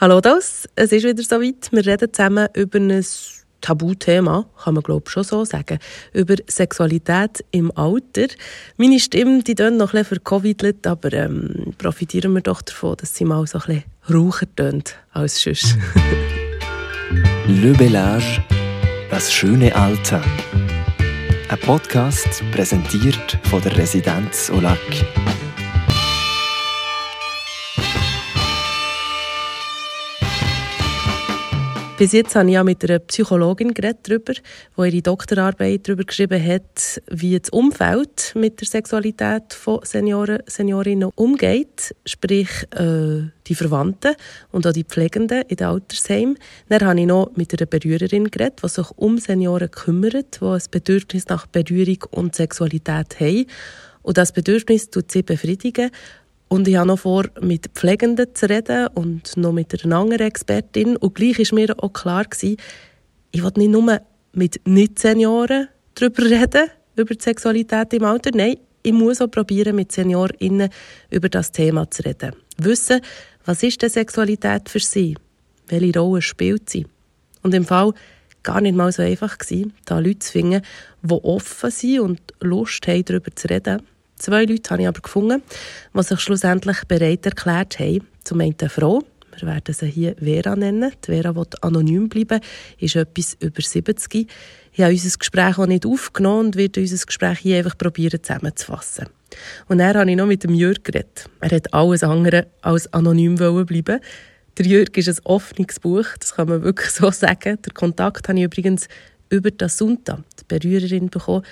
Hallo das, es ist wieder soweit. Wir reden zusammen über ein Tabuthema, kann man glaube schon so sagen, über Sexualität im Alter. Meine Stimme, die tönt noch ein bisschen vercovidelt, aber ähm, profitieren wir doch davon, dass sie mal so ein bisschen raucher tönt als sonst. Le Bellage, das schöne Alter. Ein Podcast präsentiert von der Residenz Olac. Bis jetzt habe ich ja mit einer Psychologin geredet darüber, die ihre Doktorarbeit darüber geschrieben hat, wie das Umfeld mit der Sexualität von Senioren, Seniorinnen umgeht, sprich äh, die Verwandten und auch die Pflegenden in den Altersheimen. Dann habe ich noch mit einer Berührerin geredet, die sich um Senioren kümmert, die ein Bedürfnis nach Berührung und Sexualität haben. Und das Bedürfnis tut sie befriedigen und ich habe noch vor, mit Pflegenden zu reden und noch mit einer anderen Expertin. Und gleich war mir auch klar, gewesen, ich will nicht nur mit Nicht-Senioren darüber reden, über die Sexualität im Alter. Nein, ich muss auch probieren, mit SeniorInnen über das Thema zu reden. Wissen, was ist denn Sexualität für sie? Welche Rolle spielt sie? Und im Fall gar nicht mal so einfach gewesen, da Leute zu finden, die offen sind und Lust haben, darüber zu reden. Zwei Leute habe ich aber gefunden, die sich schlussendlich bereit erklärt haben. Zum einen eine Frau, wir werden sie hier Vera nennen. Die Vera will anonym bleiben, ist etwas über 70. Ich habe unser Gespräch auch nicht aufgenommen und werde unser Gespräch hier einfach probieren zusammenzufassen. Und dann habe ich noch mit dem Jörg geredet. Er hat alles andere als anonym bleiben Der Jörg ist ein offenes Buch, das kann man wirklich so sagen. Der Kontakt habe ich übrigens über das Sunta, die Berührerin, bekommen,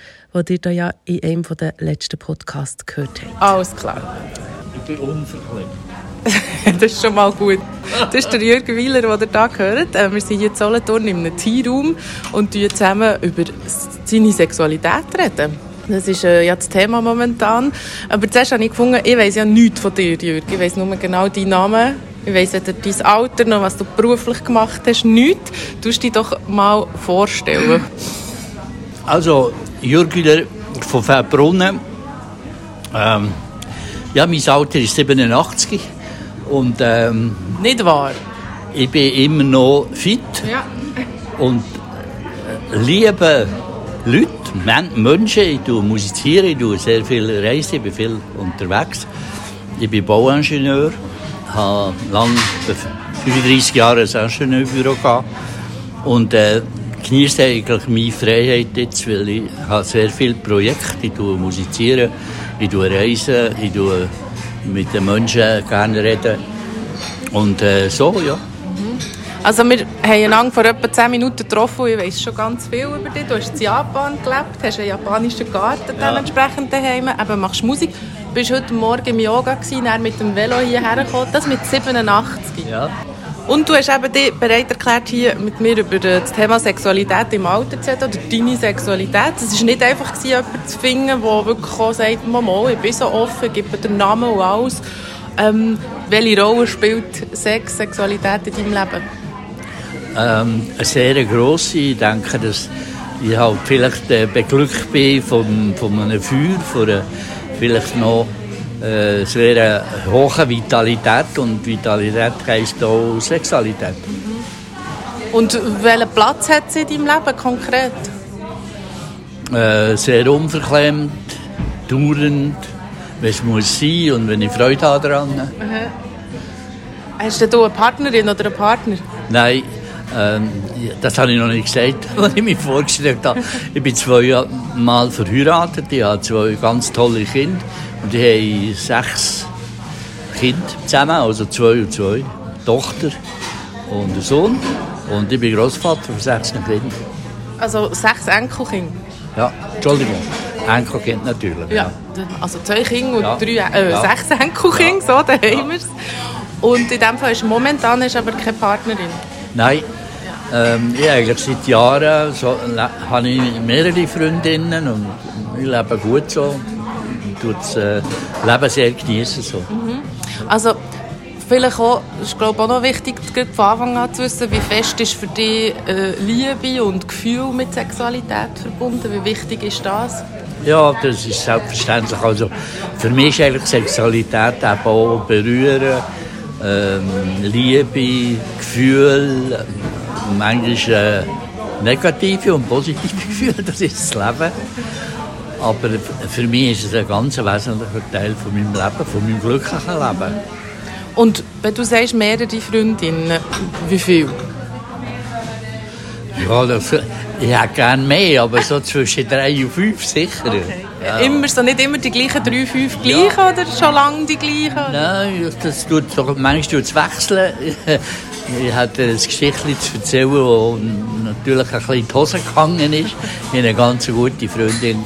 die ihr da ja in einem der letzten Podcasts gehört habt. Alles klar. Ich bin unverklemmt. das ist schon mal gut. Das ist der Jürgen Wieler, den ihr hier hört. Äh, wir sind hier in Solothurn in einem Teamraum und reden zusammen über seine Sexualität reden. Das ist äh, ja das Thema momentan. Aber zuerst habe ich gefunden, ich weiss ja nichts von dir, Jürgen. Ich weiss nur genau deinen Namen, ich weiss weder dein Alter noch, was du beruflich gemacht hast, nichts. Du dich doch mal vorstellen. Also, Jürgen von Verbrunnen. Ähm, ja, mein Alter ist 87 und ähm, Nicht wahr? ich bin immer noch fit Ja. und äh, liebe Leute, Men Menschen. Ich tue musizieren, ich tue sehr viel reisen, ich bin viel unterwegs. Ich bin Bauingenieur habe lange, 35 Jahre ein Ingenieurbüro gehabt und äh, genieße eigentlich meine Freiheit jetzt, weil ich habe sehr viele Projekte, ich tue musizieren, ich tue reisen, ich tue mit den Menschen gerne reden und äh, so, ja. Also wir haben einander vor etwa 10 Minuten getroffen und ich weiss schon ganz viel über dich. Du hast in Japan gelebt, hast einen japanischen Garten Ja. dementsprechend daheim, eben machst Musik. Du warst heute Morgen im Yoga, gewesen, dann mit dem Velo hierher gekommen, das mit 87. ja. Und du hast eben dich bereit erklärt, hier mit mir über das Thema Sexualität im Alter zu reden, oder deine Sexualität. Es war nicht einfach, gewesen, jemanden zu finden, der wirklich auch sagt, Mama, ich bin so offen, gebe dir den Namen und alles. Ähm, welche Rolle spielt Sex, Sexualität in deinem Leben? ähm, eine sehr grosse. Ich denke, dass ich halt vielleicht äh, beglückt bin von, von einem Feuer, von einer vielleicht noch äh, sehr hohen Vitalität. Und Vitalität heisst auch Sexualität. Und welchen Platz hat sie in deinem Leben konkret? Äh, sehr unverklemmt, dauernd, wenn es muss sein und wenn ich Freude habe daran. Hast du eine Partnerin oder einen Partner? Nein, ähm, das habe ich noch nicht gesagt, was ich mir vorgestellt habe. Ich bin zweimal verheiratet, ich habe zwei ganz tolle Kinder und ich habe sechs Kinder zusammen, also zwei und zwei, eine Tochter und einen Sohn. Und ich bin Großvater von sechs Kindern. Also sechs Enkelkinder. Ja, Entschuldigung, Enkelkind natürlich. Ja. Also zwei Kinder und Ja. drei, äh, Ja. sechs Enkelkinder, so, da haben wir es. Und in dem Fall ist momentan ist aber keine Partnerin. Nein, ähm, ich eigentlich seit Jahren so, habe ich mehrere Freundinnen und ich lebe gut so. Ich tue das äh, Leben sehr genießen so. Also vielleicht auch, ist glaube auch noch wichtig, von Anfang an zu wissen, wie fest ist für dich äh, Liebe und Gefühl mit Sexualität verbunden? Wie wichtig ist das? Ja, das ist selbstverständlich. Also für mich ist eigentlich Sexualität eben auch berühren ähm, Liebe, Gefühl, manchmal äh, negative und positive Gefühle, das ist das Leben. Aber für mich ist es ein ganz wesentlicher Teil von meinem Leben, von meinem glücklichen Leben. Und wenn du sagst, mehrere Freundinnen, wie viel? Ja, das, ich hätte gerne mehr, aber so zwischen drei und fünf sicher. Okay. Ja. Immer so, nicht immer die gleichen drei, fünf gleichen ja. oder schon lange die gleichen? Nein, das tut manchmal tut wechseln. Ich hatte ein Geschichtchen zu erzählen, das natürlich ein bisschen in die Hose gegangen ist. Ich hatte eine ganz gute Freundin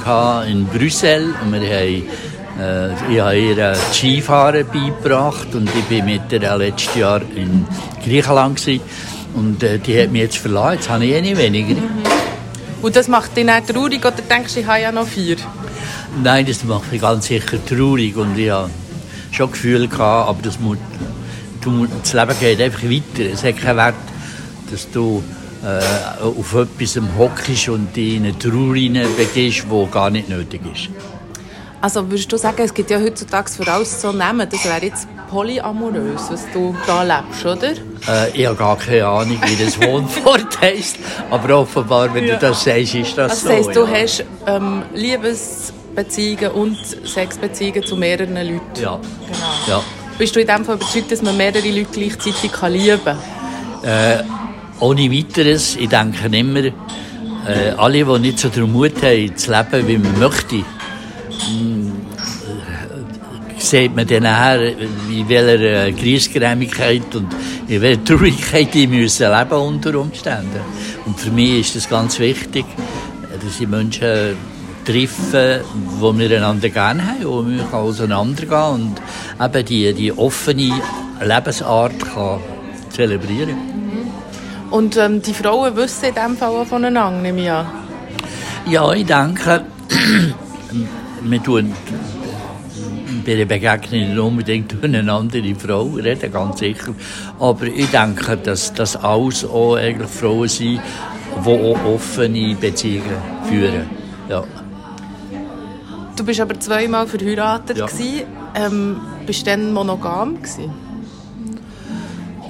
in Brüssel und wir haben äh, ich habe ihr Skifahren beigebracht und ich war mit ihr letztes Jahr in Griechenland gewesen. und äh, die hat mich jetzt verlassen, jetzt habe ich eh nicht weniger. Mhm. Und das macht dich nicht traurig oder denkst du, ich habe ja noch vier? Nein, das macht mich ganz sicher traurig und ich habe schon Gefühle gehabt, aber das, muss, du, das Leben geht einfach weiter. Es hat keinen Wert, dass du äh, auf etwas hockst und dich in eine Trauer begehst, die gar nicht nötig ist. Also würdest du sagen, es gibt ja heutzutage für alles so Namen, das wäre jetzt polyamorös, was du da lebst, oder? Äh, ich habe gar keine Ahnung, wie das Wohnwort heisst, aber offenbar, wenn ja. du das sagst, ist das also, so. Das heisst, du ja. hast ähm, Liebesbeziehungen und Sexbeziehungen zu mehreren Leuten? Ja. Genau. Ja. Bist du in dem Fall überzeugt, dass man mehrere Leute gleichzeitig lieben kann? Äh, ohne weiteres. Ich denke immer, äh, alle, die nicht so den Mut haben, zu leben, wie man möchte, sieht man dann nachher, in welcher äh, und in welcher Traurigkeit die müssen leben unter Umständen. Und für mich ist das ganz wichtig, dass die Menschen treffen, die wir einander gerne haben, wo wir auseinandergehen und eben die, die offene Lebensart kann zelebrieren Und ähm, die Frauen wissen in diesem Fall auch voneinander, nehme ich an? Ja, ich denke, wir tun bei der Begegnung nicht unbedingt über eine andere Frau reden, ganz sicher. Aber ich denke, dass das alles auch eigentlich Frauen sind, die auch offene Beziehungen führen. Ja. Du bist aber zweimal verheiratet. Ja. Ähm, bist du dann monogam? Gewesen?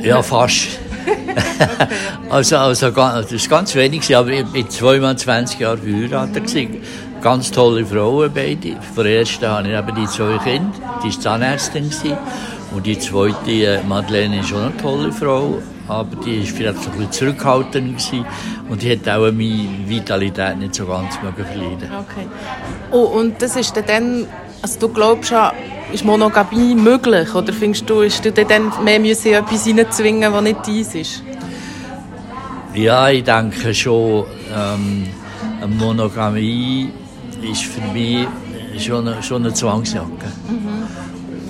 Ja, fast. also, also, das war ganz wenig, aber ich war zweimal 20 Jahre verheiratet. Gewesen. Ganz tolle Frauen beide. Von der ersten habe ich eben die zwei Kinder. Die war Zahnärztin. Und die zweite, äh, Madeleine, ist auch eine tolle Frau. Aber die war vielleicht ein bisschen zurückhaltend. Gewesen. Und die hat auch meine Vitalität nicht so ganz verleiden. Okay. Oh, und das ist dann, also du glaubst ja, ist Monogamie möglich? Oder findest du, ist du dann mehr müssen etwas hineinzwingen, was nicht deins ist? Ja, ich denke schon, ähm, Monogamie ist für mich schon eine, schon eine Zwangsjacke. Mhm.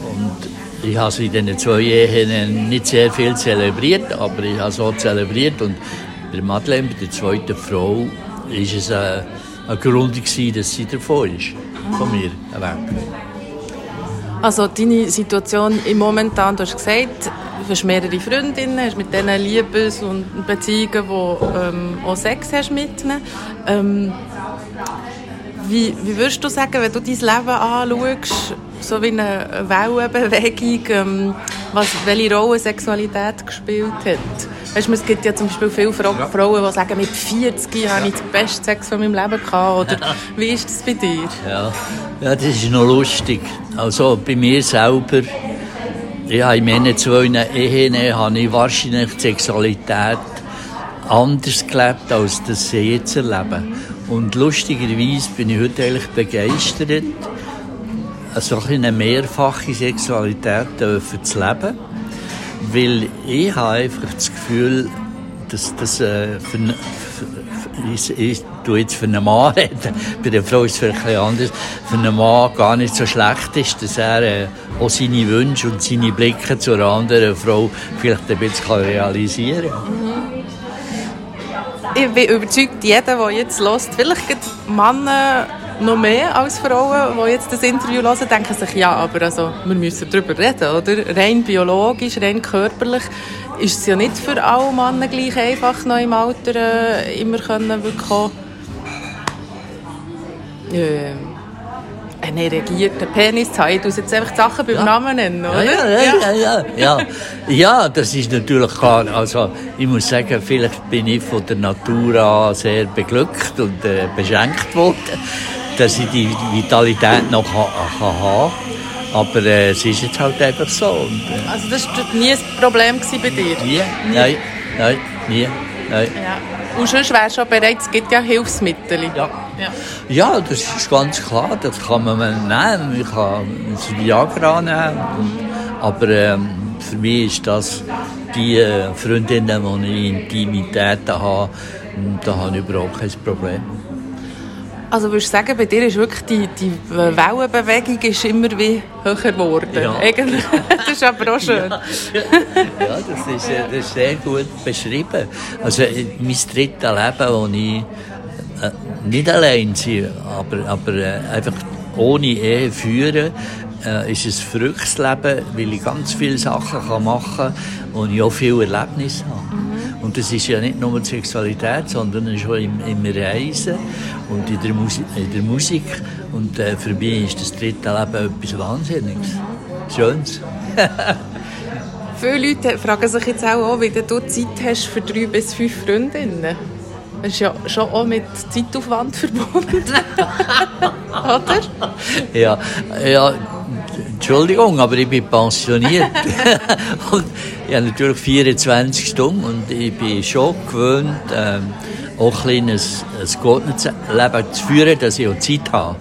Und ich habe in diesen zwei Ehen nicht sehr viel zelebriert, aber ich habe auch zelebriert. Und bei Madeleine, bei der zweiten Frau, war es ein, ein Grund, gewesen, dass sie davon ist, von mir weg. Also deine Situation im Momentan, du hast gesagt, du hast mehrere Freundinnen, hast mit denen Liebes- und Beziehungen, die ähm, auch Sex hast mit ihnen. Ähm, wie, wie würdest du sagen, wenn du dein Leben anschaust, so wie eine Wellenbewegung, ähm, was, welche Rolle Sexualität gespielt hat? Weißt du, es gibt ja zum Beispiel viele Fra ja. Frauen, die sagen, mit 40 Jahren habe ich den besten Sex von meinem Leben gehabt. Oder ja. wie ist das bei dir? Ja. ja, das ist noch lustig. Also bei mir selber, ich habe in meinen zwei Ehen habe ich wahrscheinlich die Sexualität anders gelebt, als das sie jetzt erleben. Und lustigerweise bin ich heute eigentlich begeistert, also eine mehrfache Sexualität zu leben. Weil ich habe einfach das Gefühl, dass das äh, für, für, ich, ich tue jetzt für einen Mann reden, bei der Frau ist es vielleicht ein anders, für einen Mann gar nicht so schlecht ist, dass er äh, auch seine Wünsche und seine Blicke zu einer anderen Frau vielleicht ein bisschen realisieren kann. Ich bin überzeugt, jeder, der jetzt hört, vielleicht Männer noch mehr als Frauen, die jetzt das Interview hören, denken sich, ja, aber also, wir müssen darüber reden, oder? Rein biologisch, rein körperlich ist es ja nicht für alle Männer gleich einfach, noch im Alter äh, immer können wirklich auch, äh, einen erregierten Penis haben. Muss jetzt einfach die Sachen beim Ja. Namen nennen, oder? Ja, ja, ja, ja, ja. Ja, das ist natürlich klar. Also, ich muss sagen, vielleicht bin ich von der Natur an sehr beglückt und äh, beschenkt worden, dass ich die Vitalität noch ha kann haben Aber äh, es ist jetzt halt einfach so. Und, äh, Also das war nie ein Problem bei dir? nie, nein, nein, nie, nein. Ja. Und sonst wärst du schon bereit, es gibt ja Hilfsmittel. Ja. Ja. Ja, das ist ganz klar, das kann man nehmen. Ich kann das Viagra nehmen. Aber ähm, für mich ist das die äh, Freundinnen, die ich Intimitäten habe, da habe ich überhaupt kein Problem. Also würdest du sagen, bei dir ist wirklich die, die Wellenbewegung ist immer wie höher geworden? Ja. Das ist aber auch schön. Ja, das ist, äh, das ist sehr gut beschrieben. Also äh, mein drittes Leben, wo ich äh, nicht allein bin, aber, aber äh, einfach ohne Ehe führen, äh, ist ein verrücktes Leben, weil ich ganz viele Sachen kann machen kann und ich auch viele Erlebnisse habe. Und das ist ja nicht nur die Sexualität, sondern schon im, im Reisen und in der, Musi in der Musik. Und äh, für mich ist das dritte Leben etwas Wahnsinniges. Schönes. Viele Leute fragen sich jetzt auch, wie du Zeit hast für drei bis fünf Freundinnen. Das ist ja schon auch mit Zeitaufwand verbunden. Oder? Ja, ja, Entschuldigung, aber ich bin pensioniert. und ich habe natürlich 24 Stunden und ich bin schon gewöhnt, ähm, auch ein kleines ein geordnetes Leben zu führen, dass ich auch Zeit habe.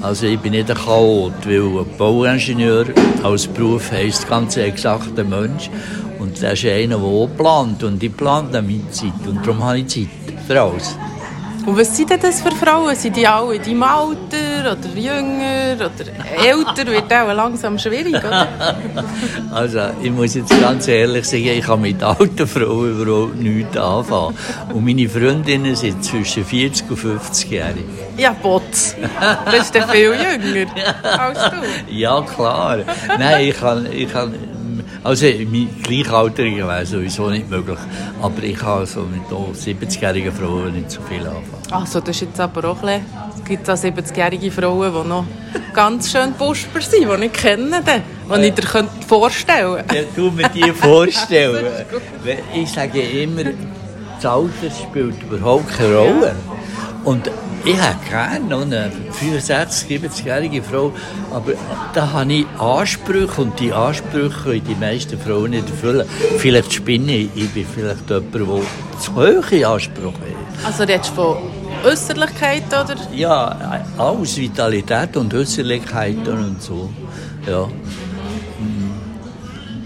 Also ich bin nicht ein Chaot, weil ein Bauingenieur als Beruf heisst ganz exakt ein Mensch. Und das ist einer, der auch plant. Und ich plane meine Zeit. Und darum habe ich Zeit für alles. Und was sind denn das für Frauen? Sind die alle in deinem Alter oder jünger oder älter? Wird auch langsam schwierig, oder? Also, ich muss jetzt ganz ehrlich sagen, ich kann mit alten Frauen überhaupt nichts anfangen. Und meine Freundinnen sind zwischen 40 und 50 jährig. Ja, Botz. Das ist viel jünger als du. Ja, klar. Nein, ich kann, ich kann, also, mein Gleichaltrigen wäre sowieso nicht möglich. Aber ich kann so mit auch 70-jährigen Frauen nicht so viel anfangen. Also, das ist jetzt aber auch ein bisschen... Es gibt auch 70-jährige Frauen, die noch ganz schön Busper sind, die ich kenne, die ich dir vorstellen könnte. Ja, du mir die vorstellen. Ich sage immer, das Alter spielt überhaupt keine Rolle. Und ich hätte gerne noch eine 65, 70-jährige Frau, aber da habe ich Ansprüche und die Ansprüche können die meisten Frauen nicht erfüllen. Vielleicht spinne ich, ich bin vielleicht jemand, der zu hohe Ansprüche hat. Also, redest du von Äußerlichkeit, oder? Ja, alles, Vitalität und Äußerlichkeiten und so. Ja. Mm,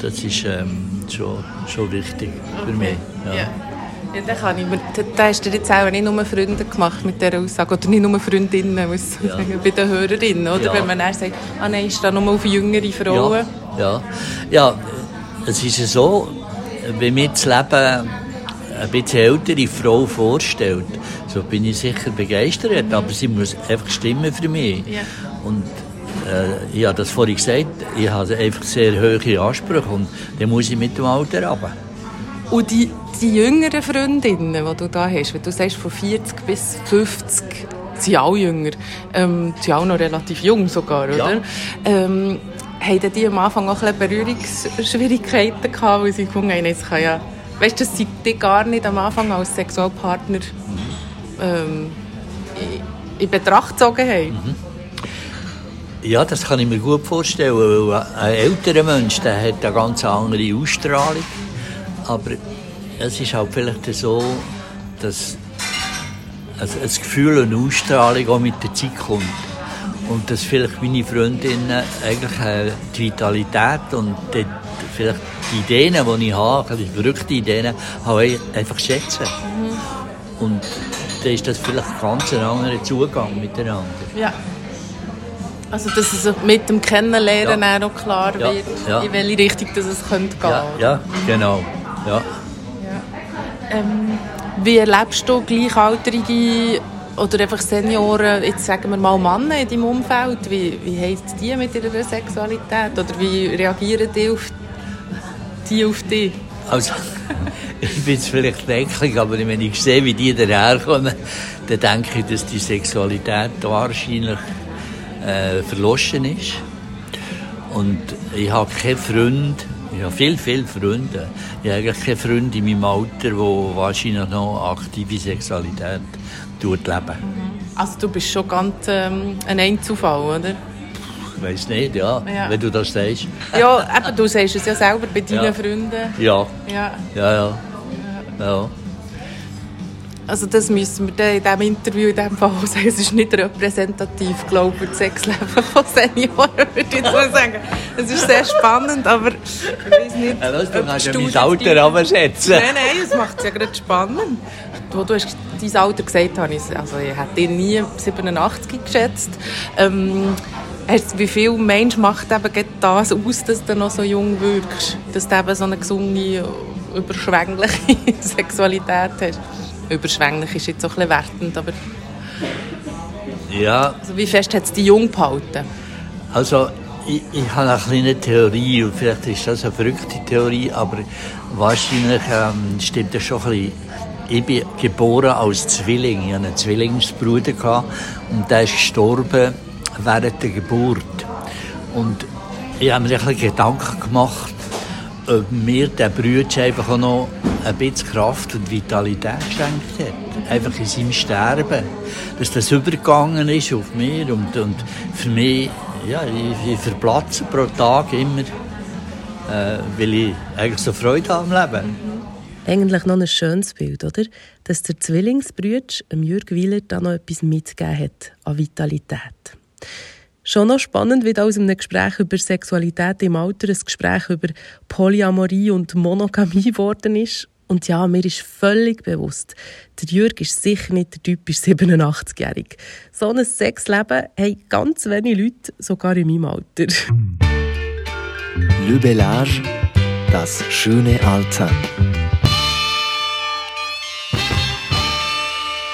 Das ist ähm, schon, schon wichtig für mich. Ja. Ja. Ja, dann kann ich mir, da, hast du jetzt auch nicht nur Freunde gemacht mit dieser Aussage, oder nicht nur Freundinnen, muss Ja. sagen, bei den Hörerinnen, oder? Ja. Wenn man dann sagt, ah nein, ist da nur auf jüngere Frauen. Ja, ja. ja, es ist ja so, wenn mir das Leben ein bisschen ältere Frau vorstellt, so bin ich sicher begeistert, aber sie muss einfach stimmen für mich. Ja. Und äh, ich habe das vorhin gesagt, ich habe einfach sehr hohe Ansprüche und dann muss ich mit dem Alter runter. Und die, die jüngeren Freundinnen, die du da hast, wenn du sagst von 40 bis 50, sind alle jünger, ähm, sind auch noch relativ jung sogar, oder? Ja. Ähm, haben die am Anfang auch ein Berührungsschwierigkeiten gehabt, weil sie gefunden haben, jetzt kann ja, weißt du, dass sie dich gar nicht am Anfang als Sexualpartner ähm, in- in Betracht gezogen haben? Ja, das kann ich mir gut vorstellen, weil ein älterer Mensch der hat eine ganz andere Ausstrahlung. Aber es ist halt vielleicht so, dass ein, ein Gefühl und eine Ausstrahlung auch mit der Zeit kommt. Und dass vielleicht meine Freundinnen eigentlich die Vitalität und die, vielleicht die Ideen, die ich habe, die verrückten Ideen, habe einfach schätzen. Und dann ist das vielleicht ein ganz anderer Zugang miteinander. Ja. Also, dass es mit dem Kennenlernen Ja. auch noch klar Ja, wird, ja. in welche Richtung das es könnte gehen Ja, ja genau. Ja. Ähm, wie erlebst du Gleichaltrige oder einfach Senioren, jetzt sagen wir mal Männer in deinem Umfeld? Wie, wie haben die mit ihrer Sexualität? Oder wie reagieren die auf, die auf dich? Also, ich bin jetzt vielleicht denklich, aber wenn ich sehe, wie die daherkommen, dann denke ich, dass die Sexualität wahrscheinlich äh, verloschen ist. Und ich habe keinen Freund, ich habe viele, viele Freunde. Ich habe eigentlich keine Freunde in meinem Alter, die wahrscheinlich noch aktive Sexualität leben. Also du bist schon ganz ähm, ein Einzelfall, oder? Ich weiß nicht, ja, Ja. wenn du das sagst. Ja, eben, du sagst es ja selber bei deinen Ja. Freunden. Ja, Ja. ja, ja. ja. Also das müssen wir in diesem Interview in diesem Fall auch sagen. Es ist nicht repräsentativ, glaube ich, für das Sexleben von Senioren, würde ich sagen. Es ist sehr spannend, aber ich weiß nicht, Ja, weißt du, kannst ja mein Alter abschätzen. Nein, nein, es macht es ja gerade spannend. Wo du hast dein Alter gesagt hast, ich- also ich hätte dich nie 87 geschätzt. Ähm, hast- wie viel Mensch macht eben das aus, dass du noch so jung wirkst? Dass du eben so eine gesunde, überschwängliche Sexualität hast? Überschwänglich ist jetzt auch ein bisschen wertend, aber Ja, also wie fest hat es dich jung gehalten? also ich, ich habe eine kleine Theorie und vielleicht ist das eine verrückte Theorie, aber wahrscheinlich ähm, stimmt das schon ein bisschen. Ich bin geboren als Zwilling. Ich hatte einen Zwillingsbruder gehabt und der ist gestorben während der Geburt. Und ich habe mir ein bisschen Gedanken gemacht, ob mir der Bruder einfach auch noch ein bisschen Kraft und Vitalität geschenkt hat. Einfach in seinem Sterben. Dass das übergegangen ist auf mir und, und für mich, ja, ich, ich verplatze pro Tag immer, äh, weil ich eigentlich so Freude habe am Leben. Eigentlich noch ein schönes Bild, oder? Dass der Zwillingsbrüder dem Jürg Wieler da noch etwas mitgegeben hat an Vitalität. Schon noch spannend, wie aus einem Gespräch über Sexualität im Alter ein Gespräch über Polyamorie und Monogamie geworden ist. Und ja, mir ist völlig bewusst, der Jürg ist sicher nicht der typisch 87-Jährige. So ein Sexleben haben ganz wenige Leute, sogar in meinem Alter. Le Bellage, das schöne Alter.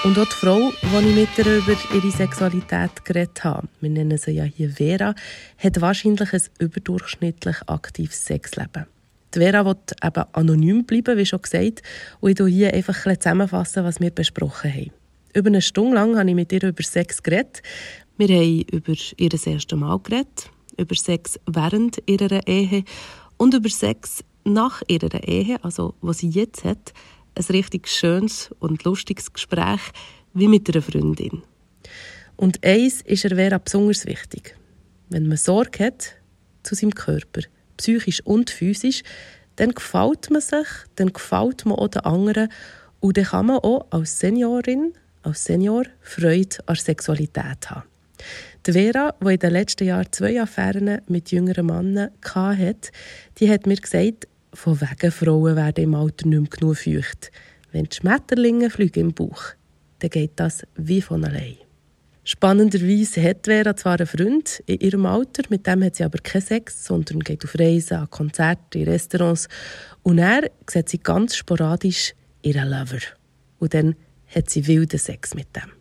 Und auch die Frau, die ich mit ihr über ihre Sexualität geredet habe, wir nennen sie ja hier Vera, hat wahrscheinlich ein überdurchschnittlich aktives Sexleben. Die Vera will eben anonym bleiben, wie schon gesagt, und ich hier einfach ein zusammenfassen, was wir besprochen haben. Über eine Stunde lang habe ich mit ihr über Sex geredet. Wir haben über ihr erstes Mal geredet, über Sex während ihrer Ehe und über Sex nach ihrer Ehe, also was sie jetzt hat, ein richtig schönes und lustiges Gespräch wie mit einer Freundin. Und eins ist er Vera besonders wichtig. Wenn man Sorge hat zu seinem Körper, psychisch und physisch, dann gefällt man sich, dann gefällt man auch den anderen und dann kann man auch als Seniorin, als Senior Freude an Sexualität haben. Die Vera, die in den letzten Jahren zwei Affären mit jüngeren Männern hatte, die hat mir gesagt, von wegen Frauen werden im Alter nicht mehr genug feucht. Wenn die Schmetterlinge fliegen im Bauch, dann geht das wie von allein. Spannenderweise hat Vera zwar einen Freund in ihrem Alter, mit dem hat sie aber keinen Sex, sondern geht auf Reisen, an Konzerte, in Restaurants. Und er sieht sie ganz sporadisch ihren Lover. Und dann hat sie wilden Sex mit dem.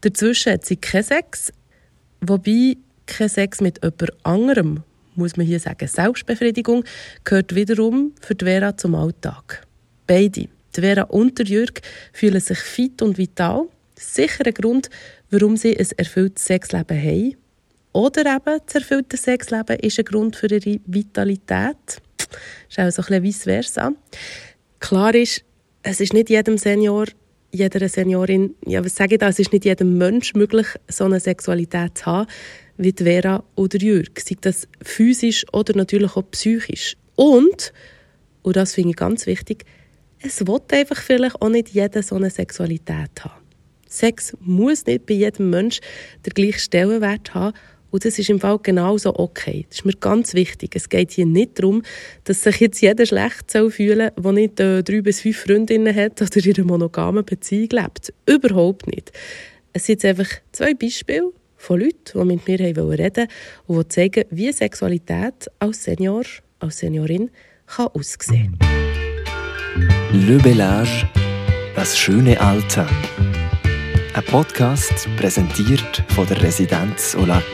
Dazwischen hat sie keinen Sex, wobei kein Sex mit jemand anderem, muss man hier sagen. Selbstbefriedigung gehört wiederum für die Vera zum Alltag. Beide, die Vera und der Jürg, fühlen sich fit und vital. Sicher ein Grund, warum sie ein erfülltes Sexleben haben. Oder eben, das erfüllte Sexleben ist ein Grund für ihre Vitalität. Ist auch so ein bisschen vice versa. Klar ist, es ist nicht jedem Senior, jeder Seniorin, ja, was sage ich da, es ist nicht jedem Mensch möglich, so eine Sexualität zu haben, wie Vera oder Jürg. Sei das physisch oder natürlich auch psychisch. Und, und das finde ich ganz wichtig, es will einfach vielleicht auch nicht jeder so eine Sexualität haben. Sex muss nicht bei jedem Mensch den gleichen Stellenwert haben und das ist im Fall genauso okay. Das ist mir ganz wichtig. Es geht hier nicht darum, dass sich jetzt jeder schlecht soll fühlen soll, der nicht äh, drei bis fünf Freundinnen hat oder in einer monogamen Beziehung lebt. Überhaupt nicht. Es sind jetzt einfach zwei Beispiele von Leuten, die mit mir reden wollten und die zeigen, wie Sexualität als Senior, als Seniorin kann aussehen Le Bellage, das schöne Alter. Ein Podcast präsentiert von der Residenz Olac.